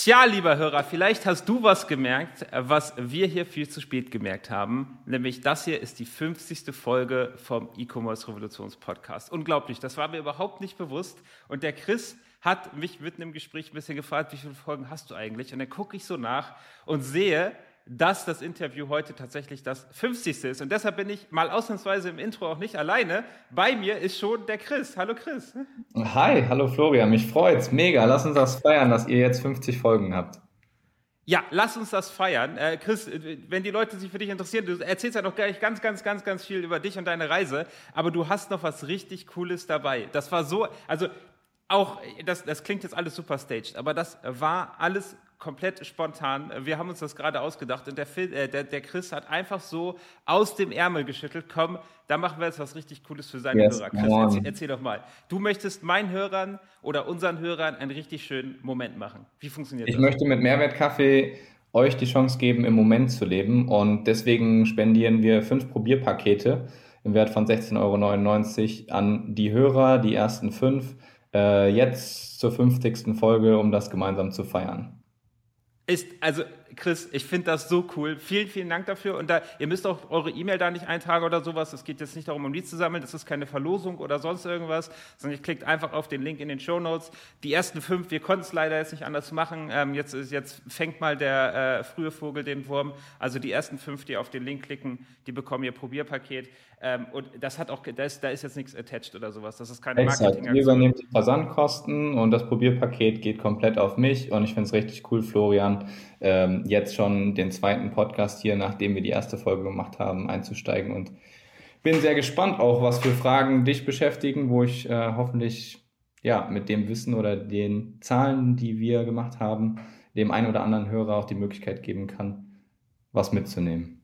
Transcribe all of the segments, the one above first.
Tja, lieber Hörer, vielleicht hast du was gemerkt, was wir hier viel zu spät gemerkt haben. Nämlich das hier ist die 50. Folge vom E-Commerce Revolutions Podcast. Unglaublich, das war mir überhaupt nicht bewusst. Und der Chris hat mich mitten im Gespräch ein bisschen gefragt, wie viele Folgen hast du eigentlich? Und dann gucke ich so nach und sehe, dass das Interview heute tatsächlich das 50. ist. Und deshalb bin ich mal ausnahmsweise im Intro auch nicht alleine. Bei mir ist schon der Chris. Hallo Chris. Hi, hallo Florian, mich freut's. Mega, lass uns das feiern, dass ihr jetzt 50 Folgen habt. Ja, lass uns das feiern. Äh, Chris, wenn die Leute sich für dich interessieren, du erzählst ja noch gleich ganz, ganz, ganz, ganz viel über dich und deine Reise, aber du hast noch was richtig Cooles dabei. Das war so, also auch, das, das klingt jetzt alles super staged, aber das war alles komplett spontan. Wir haben uns das gerade ausgedacht und der, Phil, äh, der, der, Chris hat einfach so aus dem Ärmel geschüttelt. Komm, da machen wir jetzt was richtig Cooles für seine yes, Hörer. Chris, erzähl, erzähl, doch mal. Du möchtest meinen Hörern oder unseren Hörern einen richtig schönen Moment machen. Wie funktioniert ich das? Ich möchte mit Mehrwertkaffee euch die Chance geben, im Moment zu leben und deswegen spendieren wir fünf Probierpakete im Wert von 16,99 Euro an die Hörer, die ersten fünf, äh, jetzt zur 50. Folge, um das gemeinsam zu feiern. Ist, also Chris, ich finde das so cool. Vielen, vielen Dank dafür. Und da, ihr müsst auch eure E-Mail da nicht eintragen oder sowas. Es geht jetzt nicht darum, um Lied zu sammeln. Das ist keine Verlosung oder sonst irgendwas, sondern ihr klickt einfach auf den Link in den Show Notes. Die ersten fünf, wir konnten es leider jetzt nicht anders machen. Ähm, jetzt, jetzt fängt mal der äh, frühe Vogel den Wurm. Also die ersten fünf, die auf den Link klicken, die bekommen ihr Probierpaket. Ähm, und das hat auch, da ist, da ist jetzt nichts attached oder sowas. Das ist keine Marketing. Wir übernehmen die Versandkosten und das Probierpaket geht komplett auf mich. Und ich finde es richtig cool, Florian, ähm, jetzt schon den zweiten Podcast hier, nachdem wir die erste Folge gemacht haben, einzusteigen. Und bin sehr gespannt auch, was für Fragen dich beschäftigen, wo ich äh, hoffentlich ja mit dem Wissen oder den Zahlen, die wir gemacht haben, dem einen oder anderen Hörer auch die Möglichkeit geben kann, was mitzunehmen.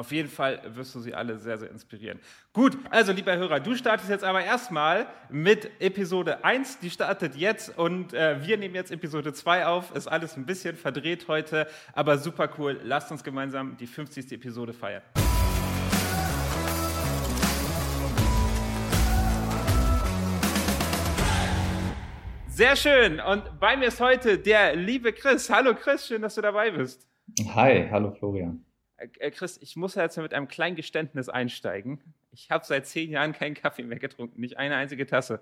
Auf jeden Fall wirst du sie alle sehr, sehr inspirieren. Gut, also lieber Hörer, du startest jetzt aber erstmal mit Episode 1, die startet jetzt und äh, wir nehmen jetzt Episode 2 auf. Ist alles ein bisschen verdreht heute, aber super cool. Lasst uns gemeinsam die 50. Episode feiern. Sehr schön. Und bei mir ist heute der liebe Chris. Hallo Chris, schön, dass du dabei bist. Hi, hallo Florian. Äh, äh, Chris, ich muss jetzt mit einem kleinen Geständnis einsteigen. Ich habe seit zehn Jahren keinen Kaffee mehr getrunken, nicht eine einzige Tasse.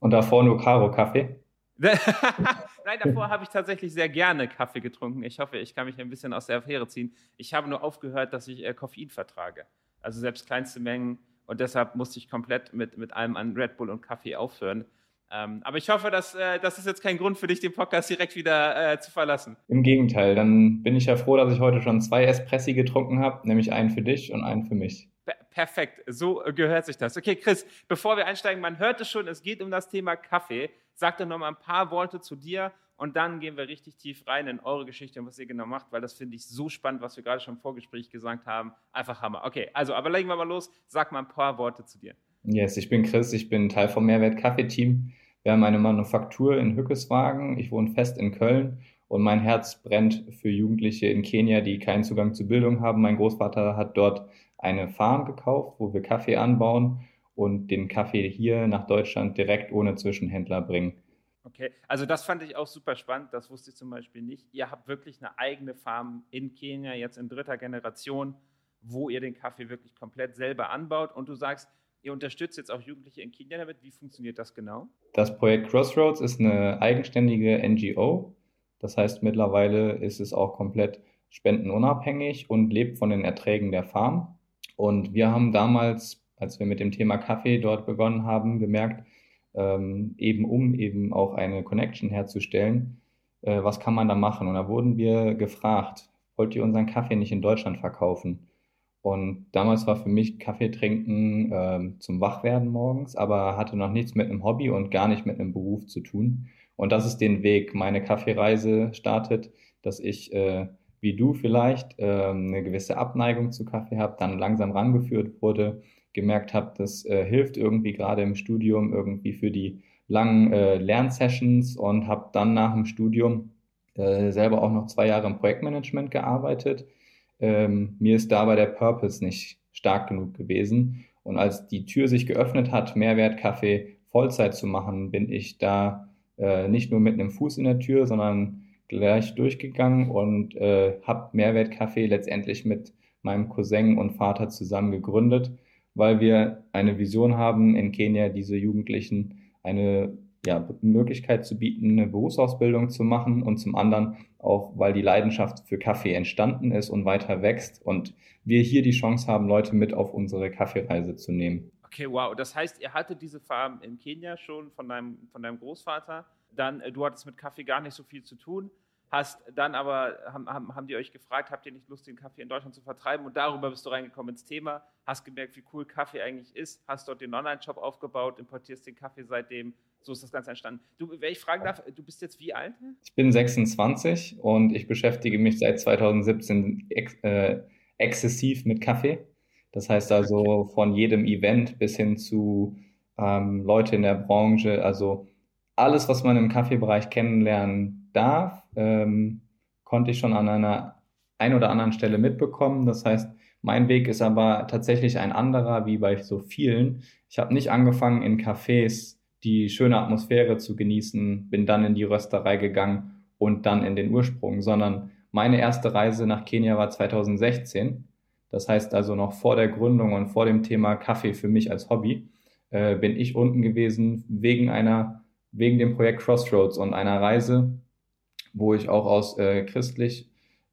Und davor nur Karo-Kaffee? Nein, davor habe ich tatsächlich sehr gerne Kaffee getrunken. Ich hoffe, ich kann mich ein bisschen aus der Affäre ziehen. Ich habe nur aufgehört, dass ich äh, Koffein vertrage. Also selbst kleinste Mengen. Und deshalb musste ich komplett mit, mit allem an Red Bull und Kaffee aufhören. Ähm, aber ich hoffe, dass äh, das ist jetzt kein Grund für dich, den Podcast direkt wieder äh, zu verlassen. Im Gegenteil, dann bin ich ja froh, dass ich heute schon zwei Espressi getrunken habe, nämlich einen für dich und einen für mich. perfekt, so gehört sich das. Okay, Chris, bevor wir einsteigen, man hört es schon, es geht um das Thema Kaffee. Sag doch noch mal ein paar Worte zu dir und dann gehen wir richtig tief rein in eure Geschichte und was ihr genau macht, weil das finde ich so spannend, was wir gerade schon im Vorgespräch gesagt haben. Einfach Hammer. Okay, also, aber legen wir mal los. Sag mal ein paar Worte zu dir. Yes, ich bin Chris, ich bin Teil vom Mehrwert Kaffee-Team. Wir haben eine Manufaktur in Hückeswagen. Ich wohne fest in Köln und mein Herz brennt für Jugendliche in Kenia, die keinen Zugang zu Bildung haben. Mein Großvater hat dort eine Farm gekauft, wo wir Kaffee anbauen und den Kaffee hier nach Deutschland direkt ohne Zwischenhändler bringen. Okay, also das fand ich auch super spannend. Das wusste ich zum Beispiel nicht. Ihr habt wirklich eine eigene Farm in Kenia, jetzt in dritter Generation, wo ihr den Kaffee wirklich komplett selber anbaut. Und du sagst, Ihr unterstützt jetzt auch Jugendliche in Kenia damit. Wie funktioniert das genau? Das Projekt Crossroads ist eine eigenständige NGO. Das heißt, mittlerweile ist es auch komplett spendenunabhängig und lebt von den Erträgen der Farm. Und wir haben damals, als wir mit dem Thema Kaffee dort begonnen haben, gemerkt, ähm, eben um eben auch eine Connection herzustellen, äh, was kann man da machen? Und da wurden wir gefragt, wollt ihr unseren Kaffee nicht in Deutschland verkaufen? Und damals war für mich Kaffee trinken äh, zum Wachwerden morgens, aber hatte noch nichts mit einem Hobby und gar nicht mit einem Beruf zu tun. Und das ist den Weg. Meine Kaffeereise startet, dass ich, äh, wie du vielleicht, äh, eine gewisse Abneigung zu Kaffee habe, dann langsam rangeführt wurde, gemerkt habe, das äh, hilft irgendwie gerade im Studium irgendwie für die langen äh, Lernsessions und habe dann nach dem Studium äh, selber auch noch zwei Jahre im Projektmanagement gearbeitet ähm, mir ist dabei der Purpose nicht stark genug gewesen. Und als die Tür sich geöffnet hat, Mehrwertkaffee Vollzeit zu machen, bin ich da äh, nicht nur mit einem Fuß in der Tür, sondern gleich durchgegangen und äh, habe Mehrwertkaffee letztendlich mit meinem Cousin und Vater zusammen gegründet, weil wir eine Vision haben, in Kenia diese Jugendlichen eine ja, Möglichkeit zu bieten, eine Berufsausbildung zu machen und zum anderen auch, weil die Leidenschaft für Kaffee entstanden ist und weiter wächst und wir hier die Chance haben, Leute mit auf unsere Kaffeereise zu nehmen. Okay, wow. Das heißt, ihr hattet diese Farm in Kenia schon von deinem, von deinem Großvater. Dann, äh, du hattest mit Kaffee gar nicht so viel zu tun hast dann aber, haben, haben, haben die euch gefragt, habt ihr nicht Lust, den Kaffee in Deutschland zu vertreiben? Und darüber bist du reingekommen ins Thema, hast gemerkt, wie cool Kaffee eigentlich ist, hast dort den Online-Shop aufgebaut, importierst den Kaffee seitdem. So ist das Ganze entstanden. Du, wenn ich fragen darf, du bist jetzt wie alt? Ich bin 26 und ich beschäftige mich seit 2017 ex äh, exzessiv mit Kaffee. Das heißt also okay. von jedem Event bis hin zu ähm, Leute in der Branche, also alles, was man im Kaffeebereich kennenlernen darf, ähm, konnte ich schon an einer ein oder anderen Stelle mitbekommen. Das heißt, mein Weg ist aber tatsächlich ein anderer, wie bei so vielen. Ich habe nicht angefangen, in Cafés die schöne Atmosphäre zu genießen, bin dann in die Rösterei gegangen und dann in den Ursprung, sondern meine erste Reise nach Kenia war 2016. Das heißt also noch vor der Gründung und vor dem Thema Kaffee für mich als Hobby äh, bin ich unten gewesen wegen einer, wegen dem Projekt Crossroads und einer Reise, wo ich auch aus äh, christlich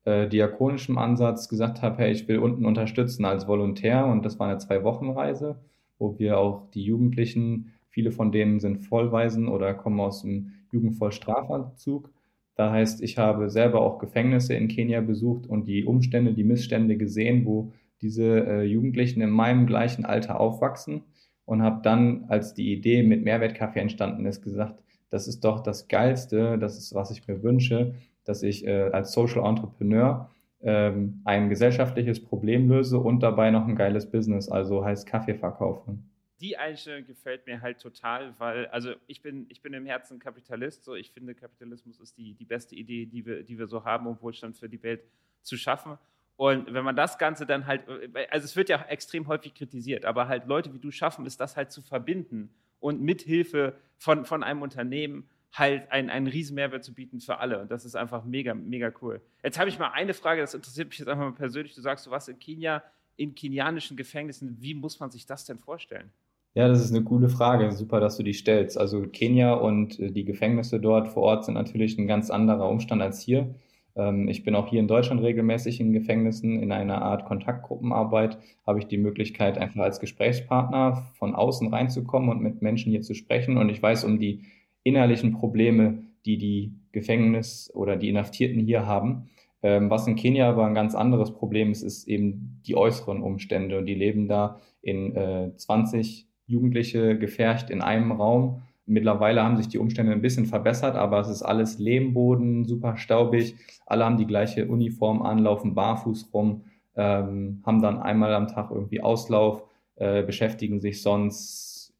äh, diakonischem Ansatz gesagt habe, hey, ich will unten unterstützen als Volontär und das war eine Zwei-Wochen-Reise, wo wir auch die Jugendlichen, viele von denen sind Vollweisen oder kommen aus dem Jugendvollstrafazug. Da heißt, ich habe selber auch Gefängnisse in Kenia besucht und die Umstände, die Missstände gesehen, wo diese äh, Jugendlichen in meinem gleichen Alter aufwachsen und habe dann, als die Idee mit Mehrwertkaffee entstanden ist, gesagt, das ist doch das Geilste, das ist, was ich mir wünsche, dass ich äh, als Social Entrepreneur ähm, ein gesellschaftliches Problem löse und dabei noch ein geiles Business, also heißt Kaffee verkaufen. Die Einstellung gefällt mir halt total, weil, also ich bin, ich bin im Herzen Kapitalist, so ich finde, Kapitalismus ist die, die beste Idee, die wir, die wir so haben, um Wohlstand für die Welt zu schaffen. Und wenn man das Ganze dann halt, also es wird ja extrem häufig kritisiert, aber halt Leute wie du schaffen es, das halt zu verbinden und mithilfe von, von einem Unternehmen halt einen, einen riesen Mehrwert zu bieten für alle. Und das ist einfach mega, mega cool. Jetzt habe ich mal eine Frage, das interessiert mich jetzt einfach mal persönlich. Du sagst, du warst in Kenia, in kenianischen Gefängnissen. Wie muss man sich das denn vorstellen? Ja, das ist eine coole Frage. Super, dass du die stellst. Also Kenia und äh, die Gefängnisse dort vor Ort sind natürlich ein ganz anderer Umstand als hier. Ähm, ich bin auch hier in Deutschland regelmäßig in Gefängnissen. In einer Art Kontaktgruppenarbeit habe ich die Möglichkeit, einfach als Gesprächspartner von außen reinzukommen und mit Menschen hier zu sprechen. Und ich weiß um die innerlichen Probleme, die die Gefängnis- oder die Inhaftierten hier haben. Ähm, was in Kenia aber ein ganz anderes Problem ist, ist eben die äußeren Umstände. Und die leben da in 20 äh, Jugendliche gefärcht in einem Raum Mittlerweile haben sich die Umstände ein bisschen verbessert, aber es ist alles Lehmboden, super staubig. Alle haben die gleiche Uniform an, laufen barfuß rum, ähm, haben dann einmal am Tag irgendwie Auslauf, äh, beschäftigen sich sonst,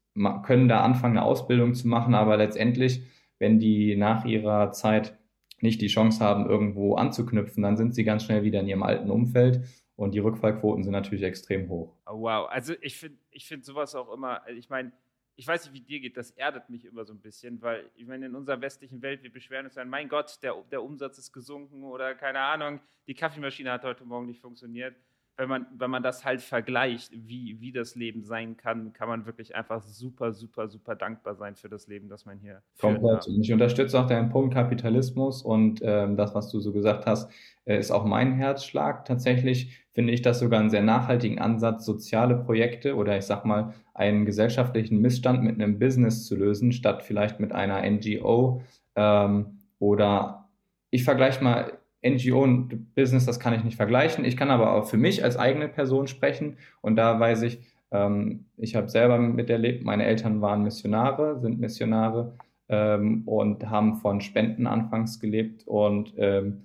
können da anfangen, eine Ausbildung zu machen, aber letztendlich, wenn die nach ihrer Zeit nicht die Chance haben, irgendwo anzuknüpfen, dann sind sie ganz schnell wieder in ihrem alten Umfeld und die Rückfallquoten sind natürlich extrem hoch. Oh, wow, also ich finde ich find sowas auch immer, ich meine, ich weiß nicht, wie dir geht, das erdet mich immer so ein bisschen, weil ich meine, in unserer westlichen Welt, wir beschweren uns dann, mein Gott, der, der Umsatz ist gesunken oder keine Ahnung, die Kaffeemaschine hat heute Morgen nicht funktioniert wenn man, wenn man das halt vergleicht, wie, wie das Leben sein kann, kann man wirklich einfach super, super, super dankbar sein für das Leben, das man hier Komplett. Und ich unterstütze auch deinen Punkt Kapitalismus und ähm, das, was du so gesagt hast, äh, ist auch mein Herzschlag. Tatsächlich finde ich das sogar einen sehr nachhaltigen Ansatz, soziale Projekte oder ich sag mal einen gesellschaftlichen Missstand mit einem Business zu lösen, statt vielleicht mit einer NGO ähm, oder ich vergleiche mal NGO und Business, das kann ich nicht vergleichen. Ich kann aber auch für mich als eigene Person sprechen. Und da weiß ich, ähm, ich habe selber miterlebt, meine Eltern waren Missionare, sind Missionare ähm, und haben von Spenden anfangs gelebt. Und ähm,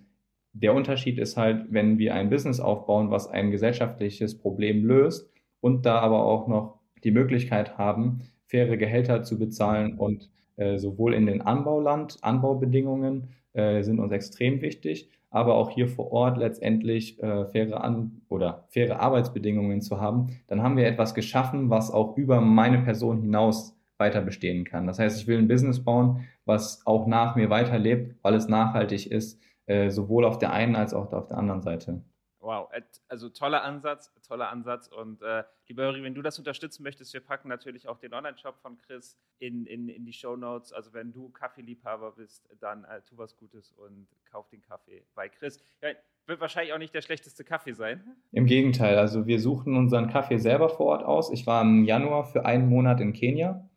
der Unterschied ist halt, wenn wir ein Business aufbauen, was ein gesellschaftliches Problem löst und da aber auch noch die Möglichkeit haben, faire Gehälter zu bezahlen und äh, sowohl in den Anbauland, Anbaubedingungen äh, sind uns extrem wichtig, aber auch hier vor Ort letztendlich äh, faire An oder faire Arbeitsbedingungen zu haben, dann haben wir etwas geschaffen, was auch über meine Person hinaus weiter bestehen kann. Das heißt, ich will ein Business bauen, was auch nach mir weiterlebt, weil es nachhaltig ist, äh, sowohl auf der einen als auch auf der anderen Seite. Wow, also toller Ansatz, toller Ansatz. Und äh, lieber Höri, wenn du das unterstützen möchtest, wir packen natürlich auch den Online-Shop von Chris in, in, in die Show Notes. Also wenn du Kaffeeliebhaber bist, dann äh, tu was Gutes und kauf den Kaffee bei Chris. Ja, wird wahrscheinlich auch nicht der schlechteste Kaffee sein. Im Gegenteil, also wir suchen unseren Kaffee selber vor Ort aus. Ich war im Januar für einen Monat in Kenia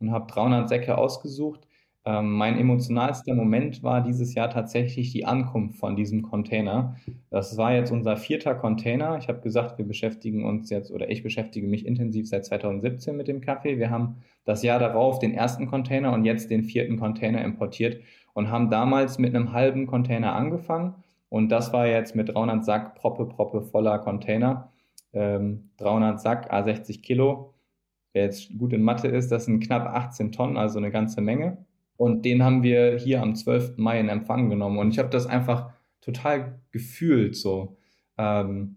und habe 300 Säcke ausgesucht. Ähm, mein emotionalster Moment war dieses Jahr tatsächlich die Ankunft von diesem Container. Das war jetzt unser vierter Container. Ich habe gesagt, wir beschäftigen uns jetzt oder ich beschäftige mich intensiv seit 2017 mit dem Kaffee. Wir haben das Jahr darauf den ersten Container und jetzt den vierten Container importiert und haben damals mit einem halben Container angefangen. Und das war jetzt mit 300 Sack Proppe, Proppe voller Container. Ähm, 300 Sack, A60 Kilo. Wer jetzt gut in Mathe ist, das sind knapp 18 Tonnen, also eine ganze Menge. Und den haben wir hier am 12. Mai in Empfang genommen. Und ich habe das einfach total gefühlt, so ähm,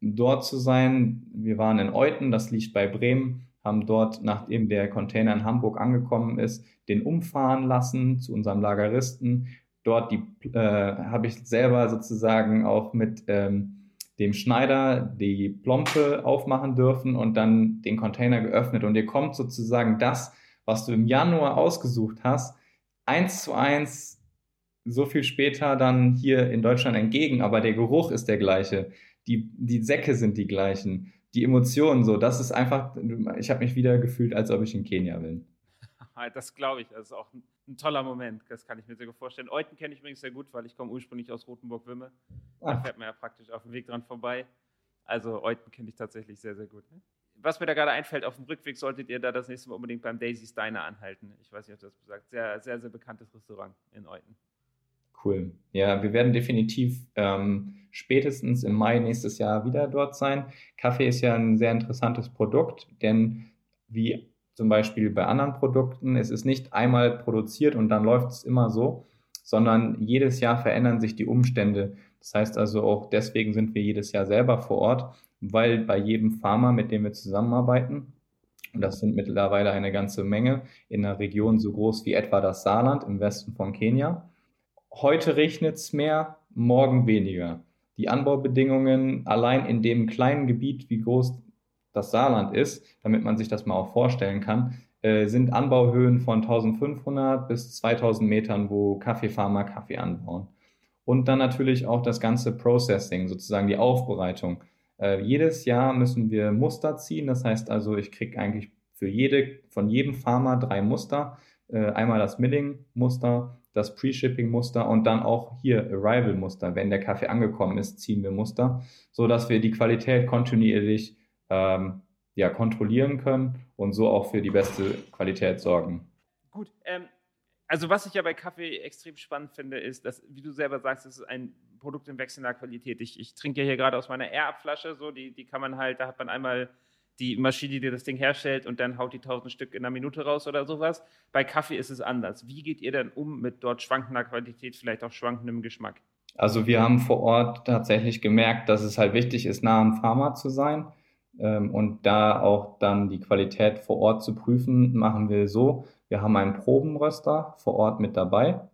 dort zu sein. Wir waren in Euten, das liegt bei Bremen, haben dort, nachdem der Container in Hamburg angekommen ist, den umfahren lassen zu unserem Lageristen. Dort die äh, habe ich selber sozusagen auch mit ähm, dem Schneider die Plompe aufmachen dürfen und dann den Container geöffnet. Und ihr kommt sozusagen das, was du im Januar ausgesucht hast, eins zu eins so viel später dann hier in Deutschland entgegen, aber der Geruch ist der gleiche, die, die Säcke sind die gleichen, die Emotionen so, das ist einfach, ich habe mich wieder gefühlt, als ob ich in Kenia bin. Das glaube ich, das ist auch ein, ein, toller Moment, das kann ich mir sehr gut vorstellen. Euten kenne ich übrigens sehr gut, weil ich komme ursprünglich aus Rothenburg-Wimme, da fährt man ja praktisch auf dem Weg dran vorbei. Also Euten kenne ich tatsächlich sehr, sehr gut. Ne? Was mir da gerade einfällt, auf dem Rückweg solltet ihr da das nächste Mal unbedingt beim Daisy's Diner anhalten. Ich weiß nicht, ob das besagt. Sehr, sehr, sehr bekanntes Restaurant in Euten. Cool. Ja, wir werden definitiv ähm, spätestens im Mai nächstes Jahr wieder dort sein. Kaffee ist ja ein sehr interessantes Produkt, denn wie zum Beispiel bei anderen Produkten, es ist nicht einmal produziert und dann läuft es immer so, sondern jedes Jahr verändern sich die Umstände. Das heißt also auch deswegen sind wir jedes Jahr selber vor Ort weil bei jedem Farmer, mit dem wir zusammenarbeiten, und das sind mittlerweile eine ganze Menge, in einer Region so groß wie etwa das Saarland im Westen von Kenia, heute regnet es mehr, morgen weniger. Die Anbaubedingungen allein in dem kleinen Gebiet, wie groß das Saarland ist, damit man sich das mal auch vorstellen kann, äh, sind Anbauhöhen von 1500 bis 2000 Metern, wo Kaffeefarmer Kaffee anbauen. Und dann natürlich auch das ganze Processing, sozusagen die Aufbereitung. Äh, jedes Jahr müssen wir Muster ziehen. Das heißt also, ich kriege eigentlich für jede, von jedem Farmer drei Muster. Äh, einmal das Milling-Muster, das Pre-Shipping-Muster und dann auch hier Arrival-Muster. Wenn der Kaffee angekommen ist, ziehen wir Muster, so dass wir die Qualität kontinuierlich ähm, ja, kontrollieren können und so auch für die beste Qualität sorgen. Gut, ähm, also was ich ja bei Kaffee extrem spannend finde, ist, dass, wie du selber sagst, es ist ein Produkt in wechselnder Qualität. Ich, ich trinke ja hier gerade aus meiner Air-Up-Flasche, so, die, die kann man halt, da hat man einmal die Maschine, die das Ding herstellt und dann haut die tausend Stück in einer Minute raus oder sowas. Bei Kaffee ist es anders. Wie geht ihr denn um mit dort schwankender Qualität, vielleicht auch schwankendem Geschmack? Also wir haben vor Ort tatsächlich gemerkt, dass es halt wichtig ist, nah am Pharma zu sein. Ähm, und da auch dann die Qualität vor Ort zu prüfen, machen wir so. Wir haben einen Probenröster vor Ort mit dabei.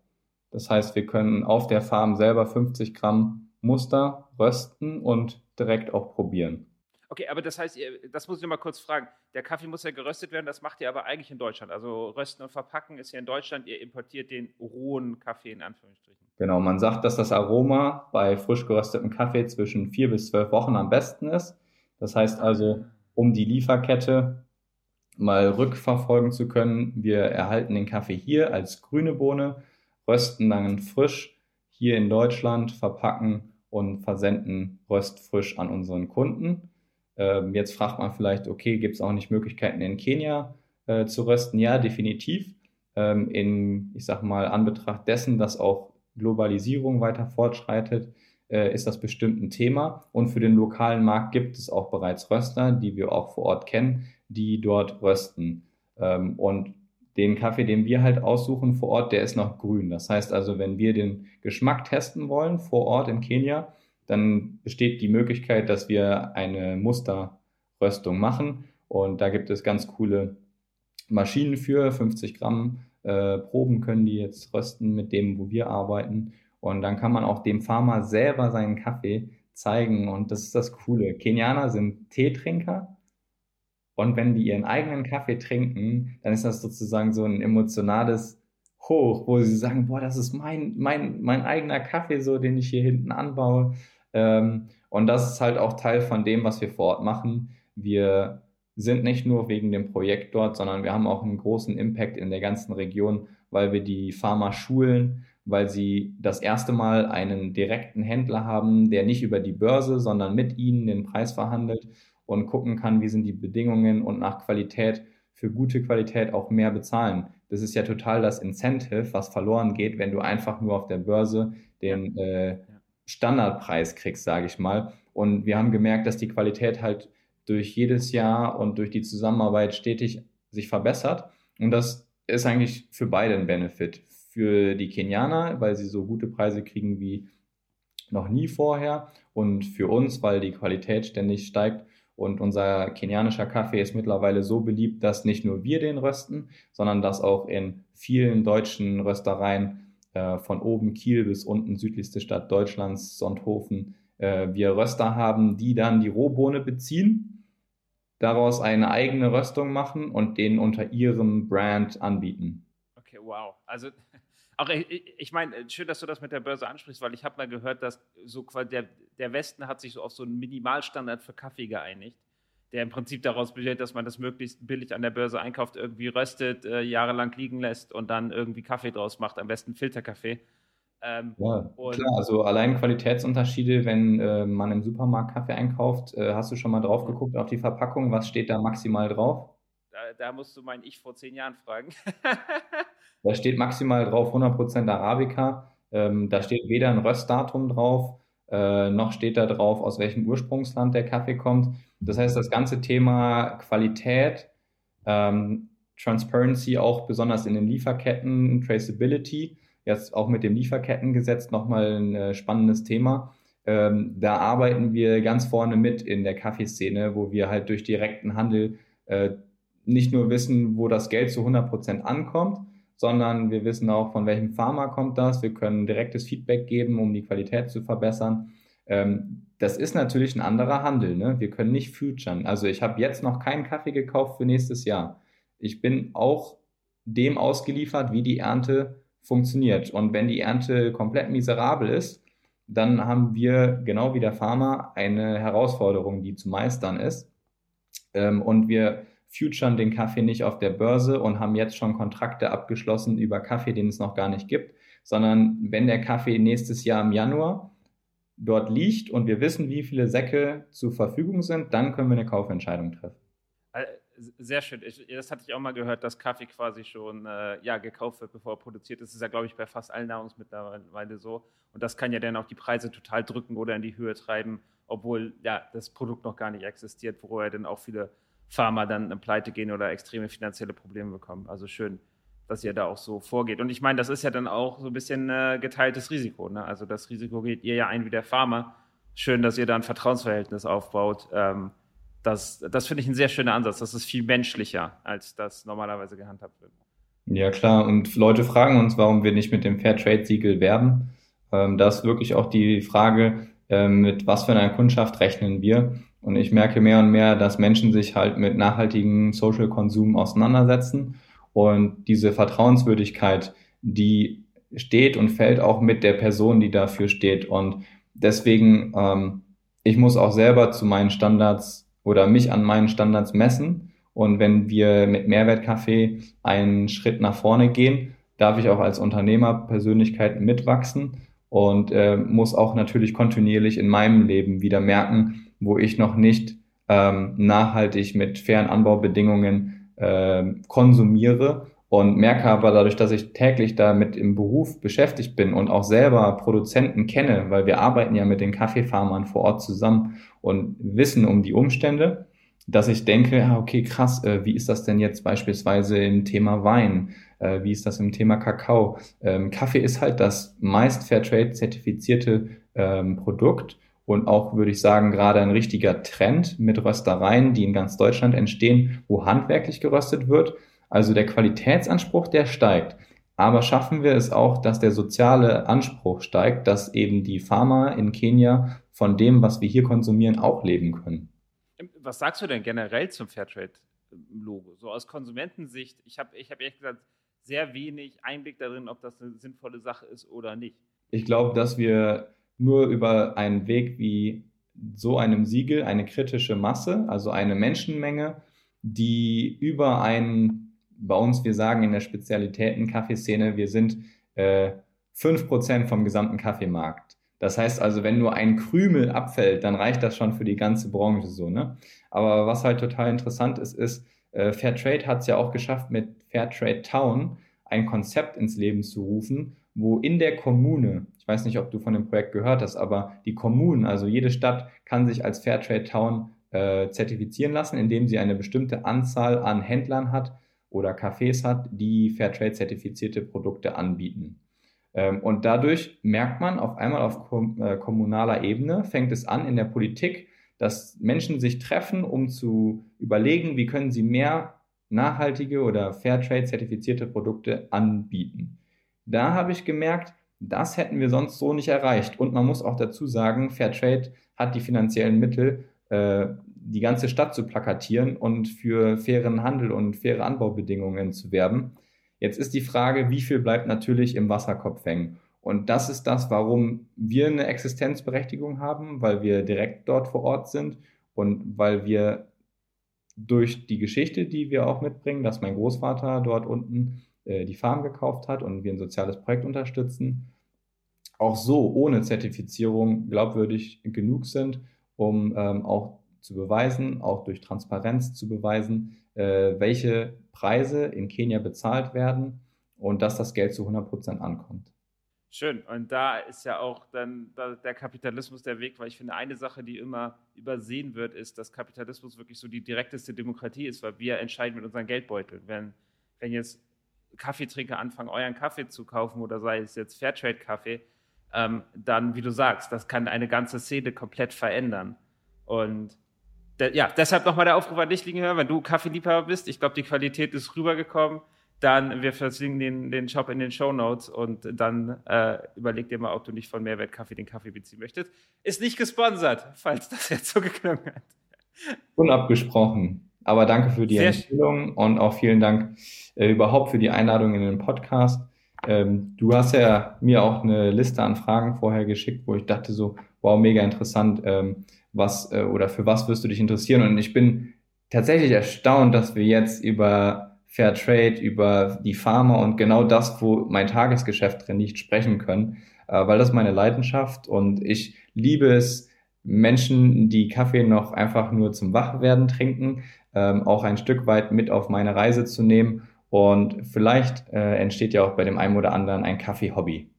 Das heißt, wir können auf der Farm selber 50 Gramm Muster rösten und direkt auch probieren. Okay, aber das heißt, das muss ich mal kurz fragen. Der Kaffee muss ja geröstet werden, das macht ihr aber eigentlich in Deutschland. Also rösten und verpacken ist ja in Deutschland, ihr importiert den rohen Kaffee in Anführungsstrichen. Genau, man sagt, dass das Aroma bei frisch geröstetem Kaffee zwischen vier bis zwölf Wochen am besten ist. Das heißt also, um die Lieferkette mal rückverfolgen zu können, wir erhalten den Kaffee hier als grüne Bohne rösten dann frisch hier in Deutschland, verpacken und versenden röstfrisch an unseren Kunden. Ähm, jetzt fragt man vielleicht, okay, gibt es auch nicht Möglichkeiten in Kenia äh, zu rösten? Ja, definitiv. Ähm, in, ich sag mal, Anbetracht dessen, dass auch Globalisierung weiter fortschreitet, ist das bestimmt ein Thema. Und für den lokalen Markt gibt es auch bereits Röster, die wir auch vor Ort kennen, die dort rösten. Ähm, und den Kaffee, den wir halt aussuchen vor Ort, der ist noch grün. Das heißt also, wenn wir den Geschmack testen wollen vor Ort in Kenia, dann besteht die Möglichkeit, dass wir eine Musterröstung machen. Und da gibt es ganz coole Maschinen für, 50 Gramm äh, Proben können die jetzt rösten mit dem, wo wir arbeiten. Und dann kann man auch dem Farmer selber seinen Kaffee zeigen. Und das ist das Coole. Kenianer sind Teetrinker. Und wenn die ihren eigenen Kaffee trinken, dann ist das sozusagen so ein emotionales Hoch, wo sie sagen, boah, das ist mein, mein, mein eigener Kaffee, so, den ich hier hinten anbaue. Ähm, und das ist halt auch Teil von dem, was wir vor Ort machen. Wir sind nicht nur wegen dem Projekt dort, sondern wir haben auch einen großen Impact in der ganzen Region, weil wir die Farmer schulen, weil sie das erste Mal einen direkten Händler haben, der nicht über die Börse, sondern mit ihnen den Preis verhandelt und gucken kann, wie sind die Bedingungen und nach Qualität für gute Qualität auch mehr bezahlen. Das ist ja total das Incentive, was verloren geht, wenn du einfach nur auf der Börse den äh, Standardpreis kriegst, sage ich mal. Und wir haben gemerkt, dass die Qualität halt durch jedes Jahr und durch die Zusammenarbeit stetig sich verbessert. Und das ist eigentlich für beide ein Benefit. Für die Kenianer, weil sie so gute Preise kriegen wie noch nie vorher. Und für uns, weil die Qualität ständig steigt. Und unser kenianischer Kaffee ist mittlerweile so beliebt, dass nicht nur wir den rösten, sondern dass auch in vielen deutschen Röstereien äh, von oben Kiel bis unten südlichste Stadt Deutschlands, Sonthofen, äh, wir Röster haben, die dann die Rohbohne beziehen, daraus eine eigene Röstung machen und den unter ihrem Brand anbieten. Okay, wow. Also auch ich, ich meine, schön, dass du das mit der Börse ansprichst, weil ich habe mal gehört, dass so der, der Westen hat sich so auf so einen Minimalstandard für Kaffee geeinigt, der im Prinzip daraus besteht, dass man das möglichst billig an der Börse einkauft, irgendwie röstet, äh, jahrelang liegen lässt und dann irgendwie Kaffee draus macht, am besten Filterkaffee. Ähm, ja, klar, also allein Qualitätsunterschiede, wenn äh, man im Supermarkt Kaffee einkauft, äh, hast du schon mal drauf geguckt auf die Verpackung, was steht da maximal drauf? Da, da musst du mein Ich vor zehn Jahren fragen. da steht maximal drauf 100% Arabica. Ähm, da steht weder ein Röstdatum drauf, äh, noch steht da drauf, aus welchem Ursprungsland der Kaffee kommt. Das heißt, das ganze Thema Qualität, ähm, Transparency auch besonders in den Lieferketten, Traceability, jetzt auch mit dem Lieferkettengesetz nochmal ein äh, spannendes Thema. Ähm, da arbeiten wir ganz vorne mit in der Kaffeeszene, wo wir halt durch direkten Handel äh, nicht nur wissen, wo das Geld zu 100 Prozent ankommt, sondern wir wissen auch, von welchem Pharma kommt das. Wir können direktes Feedback geben, um die Qualität zu verbessern. Ähm, das ist natürlich ein anderer Handel. Ne? Wir können nicht futuren. Also ich habe jetzt noch keinen Kaffee gekauft für nächstes Jahr. Ich bin auch dem ausgeliefert, wie die Ernte funktioniert. Und wenn die Ernte komplett miserabel ist, dann haben wir, genau wie der Farmer, eine Herausforderung, die zu meistern ist. Ähm, und wir futuren den Kaffee nicht auf der Börse und haben jetzt schon Kontrakte abgeschlossen über Kaffee, den es noch gar nicht gibt, sondern wenn der Kaffee nächstes Jahr im Januar dort liegt und wir wissen, wie viele Säcke zur Verfügung sind, dann können wir eine Kaufentscheidung treffen. Äh, sehr schön. Ich, das hatte ich auch mal gehört, dass Kaffee quasi schon äh, ja, gekauft wird, bevor er produziert ist. Das ist ja, glaube ich, bei fast allen Nahrungsmitteln mittlerweile so. Und das kann ja dann auch die Preise total drücken oder in die Höhe treiben, obwohl ja das Produkt noch gar nicht existiert, worüber dann auch viele Pharma dann pleite gehen oder extreme finanzielle Probleme bekommen. Also schön, dass ihr da auch so vorgeht. Und ich meine, das ist ja dann auch so ein bisschen äh, geteiltes Risiko. Ne? Also das Risiko geht ihr ja ein wie der Pharma. Schön, dass ihr da ein Vertrauensverhältnis aufbaut. Ähm, das, das finde ich ein sehr schöner Ansatz. Das ist viel menschlicher, als das normalerweise gehandhabt wird. Ja, klar. Und Leute fragen uns, warum wir nicht mit dem Fairtrade-Siegel werben. Ähm, da ist wirklich auch die Frage, äh, mit was für einer Kundschaft rechnen wir. Und ich merke mehr und mehr, dass Menschen sich halt mit nachhaltigem Social-Konsum auseinandersetzen. Und diese Vertrauenswürdigkeit, die steht und fällt auch mit der Person, die dafür steht. Und deswegen, ähm, ich muss auch selber zu meinen Standards oder mich an meinen Standards messen. Und wenn wir mit Mehrwertkaffee einen Schritt nach vorne gehen, darf ich auch als Unternehmerpersönlichkeit mitwachsen und äh, muss auch natürlich kontinuierlich in meinem Leben wieder merken, wo ich noch nicht ähm, nachhaltig mit fairen Anbaubedingungen äh, konsumiere und merke aber dadurch, dass ich täglich damit im Beruf beschäftigt bin und auch selber Produzenten kenne, weil wir arbeiten ja mit den Kaffeefarmern vor Ort zusammen und wissen um die Umstände, dass ich denke, ah, okay, krass, äh, wie ist das denn jetzt beispielsweise im Thema Wein? Äh, wie ist das im Thema Kakao? Ähm, Kaffee ist halt das meist Fairtrade zertifizierte ähm, Produkt und auch, würde ich sagen, gerade ein richtiger Trend mit Röstereien, die in ganz Deutschland entstehen, wo handwerklich geröstet wird Also der Qualitätsanspruch, der steigt. Aber schaffen wir es auch, dass der soziale Anspruch steigt, dass eben die Farmer in Kenia von dem, was wir hier konsumieren, auch leben können? Was sagst du denn generell zum Fairtrade-Logo? So aus Konsumentensicht, ich habe ich hab ehrlich gesagt sehr wenig Einblick darin, ob das eine sinnvolle Sache ist oder nicht. Ich glaube, dass wir nur über einen Weg wie so einem Siegel eine kritische Masse, also eine Menschenmenge, die über einen, bei uns, wir sagen in der Spezialitäten-Kaffeeszene, wir sind äh, 5% vom gesamten Kaffeemarkt. Das heißt also, wenn nur ein Krümel abfällt, dann reicht das schon für die ganze Branche so. Ne? Aber was halt total interessant ist, ist, äh, Fairtrade hat es ja auch geschafft, mit Fairtrade Town ein Konzept ins Leben zu rufen, wo in der Kommune, ich weiß nicht, ob du von dem Projekt gehört hast, aber die Kommunen, also jede Stadt kann sich als Fairtrade Town äh, zertifizieren lassen, indem sie eine bestimmte Anzahl an Händlern hat oder Cafés hat, die Fairtrade zertifizierte Produkte anbieten. Ähm, und dadurch merkt man auf einmal auf kom äh, kommunaler Ebene, fängt es an in der Politik, dass Menschen sich treffen, um zu überlegen, wie können sie mehr nachhaltige oder Fairtrade zertifizierte Produkte anbieten. Da habe ich gemerkt, das hätten wir sonst so nicht erreicht. Und man muss auch dazu sagen, Fairtrade hat die finanziellen Mittel, äh, die ganze Stadt zu plakatieren und für fairen Handel und faire Anbaubedingungen zu werben. Jetzt ist die Frage, wie viel bleibt natürlich im Wasserkopf hängen. Und das ist das, warum wir eine Existenzberechtigung haben, weil wir direkt dort vor Ort sind und weil wir durch die Geschichte, die wir auch mitbringen, dass mein Großvater dort unten äh, die Farm gekauft hat und wir ein soziales Projekt unterstützen, auch so ohne Zertifizierung glaubwürdig genug sind, um ähm, auch zu beweisen, auch durch Transparenz zu beweisen, äh, welche Preise in Kenia bezahlt werden und dass das Geld zu 100 Prozent ankommt. Schön. Und da ist ja auch dann der Kapitalismus der Weg, weil ich finde, eine Sache, die immer übersehen wird, ist, dass Kapitalismus wirklich so die direkteste Demokratie ist, weil wir entscheiden mit unseren Geldbeuteln. Wenn, wenn jetzt Kaffeetrinker anfangen, euren Kaffee zu kaufen oder sei es jetzt Fairtrade-Kaffee, ähm, dann, wie du sagst, das kann eine ganze Szene komplett verändern. Und de ja, deshalb nochmal der Aufruf an dich, liegen hören, wenn du Kaffeeliebhaber bist, ich glaube, die Qualität ist rübergekommen dann wir verlinken den, den Shop in den Show Notes und dann äh, überleg dir mal, ob du nicht von Mehrwert Kaffee den Kaffee beziehen möchtest. Ist nicht gesponsert, falls das jetzt so geklungen hat. Unabgesprochen. Aber danke für die Sehr Empfehlung und auch vielen Dank äh, überhaupt für die Einladung in den Podcast. Ähm, du hast ja mir auch eine Liste an Fragen vorher geschickt, wo ich dachte so, wow, mega interessant, ähm, was äh, oder für was wirst du dich interessieren? Und ich bin tatsächlich erstaunt, dass wir jetzt über Fair Trade, über die Farmer und genau das, wo mein Tagesgeschäft drin nicht sprechen können, äh, weil das meine Leidenschaft und ich liebe es, Menschen, die Kaffee noch einfach nur zum Wachwerden trinken, ähm, auch ein Stück weit mit auf meine Reise zu nehmen. Und vielleicht äh, entsteht ja auch bei dem einen oder anderen ein Kaffee-Hobby.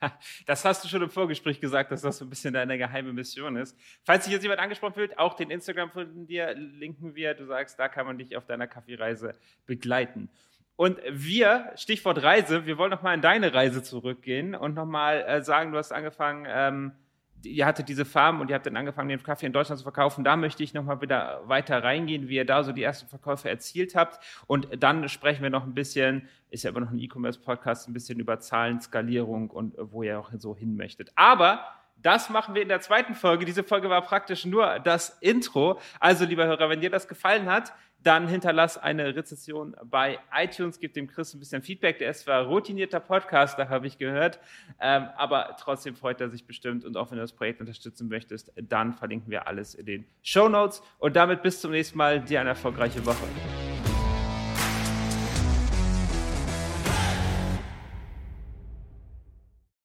Das hast du schon im Vorgespräch gesagt, dass das so ein bisschen deine geheime Mission ist. Falls sich jetzt jemand angesprochen fühlt, auch den Instagram von dir linken wir. Du sagst, da kann man dich auf deiner Kaffeereise begleiten. Und wir, Stichwort Reise, wir wollen nochmal in deine Reise zurückgehen und nochmal äh, sagen, du hast angefangen, ähm, ihr hattet diese Farm und ihr habt dann angefangen, den Kaffee in Deutschland zu verkaufen. Da möchte ich nochmal wieder weiter reingehen, wie ihr da so die ersten Verkäufe erzielt habt. Und dann sprechen wir noch ein bisschen, ist ja immer noch ein E-Commerce-Podcast, ein bisschen über Zahlen, Skalierung und wo ihr auch so hin möchtet. Aber das machen wir in der zweiten Folge. Diese Folge war praktisch nur das Intro. Also, lieber Hörer, wenn dir das gefallen hat, dann hinterlass eine Rezession bei iTunes, gib dem Chris ein bisschen Feedback. Der ist zwar routinierter Podcaster, habe ich gehört, ähm, aber trotzdem freut er sich bestimmt. Und auch wenn du das Projekt unterstützen möchtest, dann verlinken wir alles in den Show Notes. Und damit bis zum nächsten Mal. Dir eine erfolgreiche Woche.